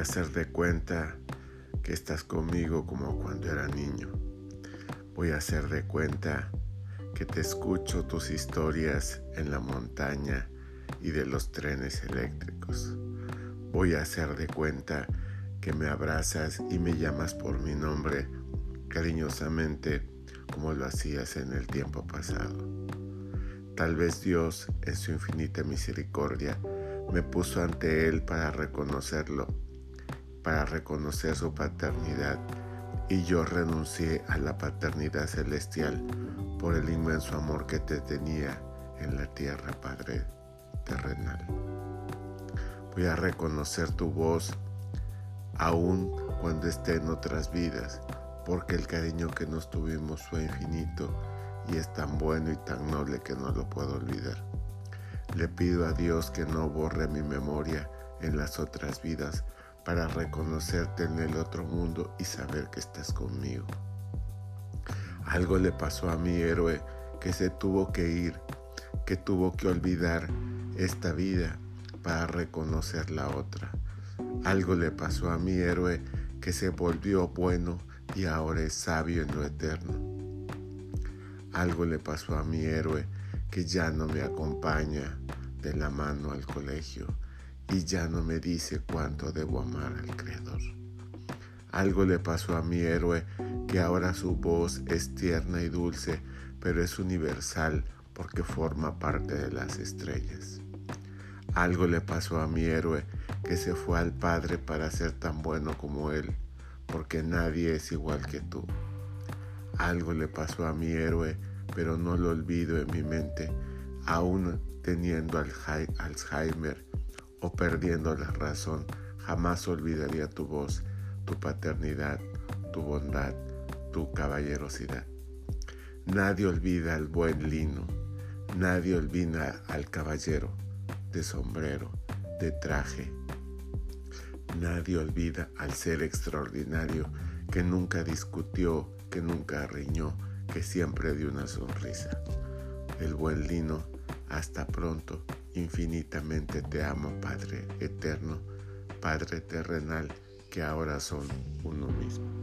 hacer de cuenta que estás conmigo como cuando era niño. Voy a hacer de cuenta que te escucho tus historias en la montaña y de los trenes eléctricos. Voy a hacer de cuenta que me abrazas y me llamas por mi nombre cariñosamente como lo hacías en el tiempo pasado. Tal vez Dios, en su infinita misericordia, me puso ante Él para reconocerlo, para reconocer su paternidad, y yo renuncié a la paternidad celestial por el inmenso amor que te tenía en la tierra, Padre terrenal. Voy a reconocer tu voz aun cuando esté en otras vidas, porque el cariño que nos tuvimos fue infinito y es tan bueno y tan noble que no lo puedo olvidar. Le pido a Dios que no borre mi memoria en las otras vidas para reconocerte en el otro mundo y saber que estás conmigo. Algo le pasó a mi héroe que se tuvo que ir, que tuvo que olvidar esta vida para reconocer la otra. Algo le pasó a mi héroe que se volvió bueno y ahora es sabio en lo eterno. Algo le pasó a mi héroe que ya no me acompaña de la mano al colegio y ya no me dice cuánto debo amar al Creador. Algo le pasó a mi héroe que ahora su voz es tierna y dulce, pero es universal porque forma parte de las estrellas. Algo le pasó a mi héroe que se fue al Padre para ser tan bueno como Él, porque nadie es igual que tú. Algo le pasó a mi héroe, pero no lo olvido en mi mente, aún teniendo Alzheimer o perdiendo la razón, jamás olvidaría tu voz, tu paternidad, tu bondad, tu caballerosidad. Nadie olvida al buen lino, nadie olvida al caballero de sombrero, de traje. Nadie olvida al ser extraordinario que nunca discutió, que nunca riñó, que siempre dio una sonrisa. El buen lino, hasta pronto, infinitamente te amo, Padre eterno, Padre terrenal, que ahora son uno mismo.